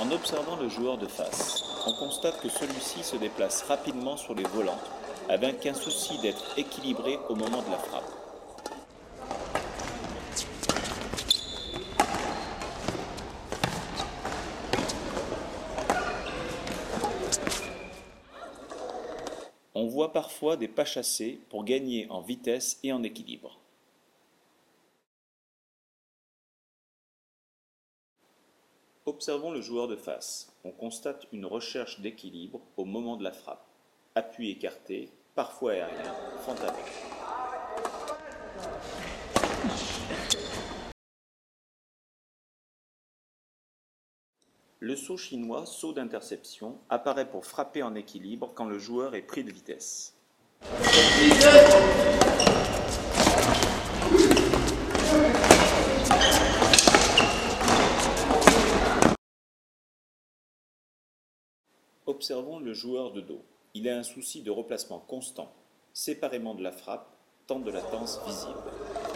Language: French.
En observant le joueur de face, on constate que celui-ci se déplace rapidement sur les volants avec un souci d'être équilibré au moment de la frappe. On voit parfois des pas chassés pour gagner en vitesse et en équilibre. Observons le joueur de face. On constate une recherche d'équilibre au moment de la frappe. Appui écarté, parfois aérien, avec. Le saut chinois, saut d'interception, apparaît pour frapper en équilibre quand le joueur est pris de vitesse. Observons le joueur de dos. Il a un souci de replacement constant, séparément de la frappe, temps de latence visible.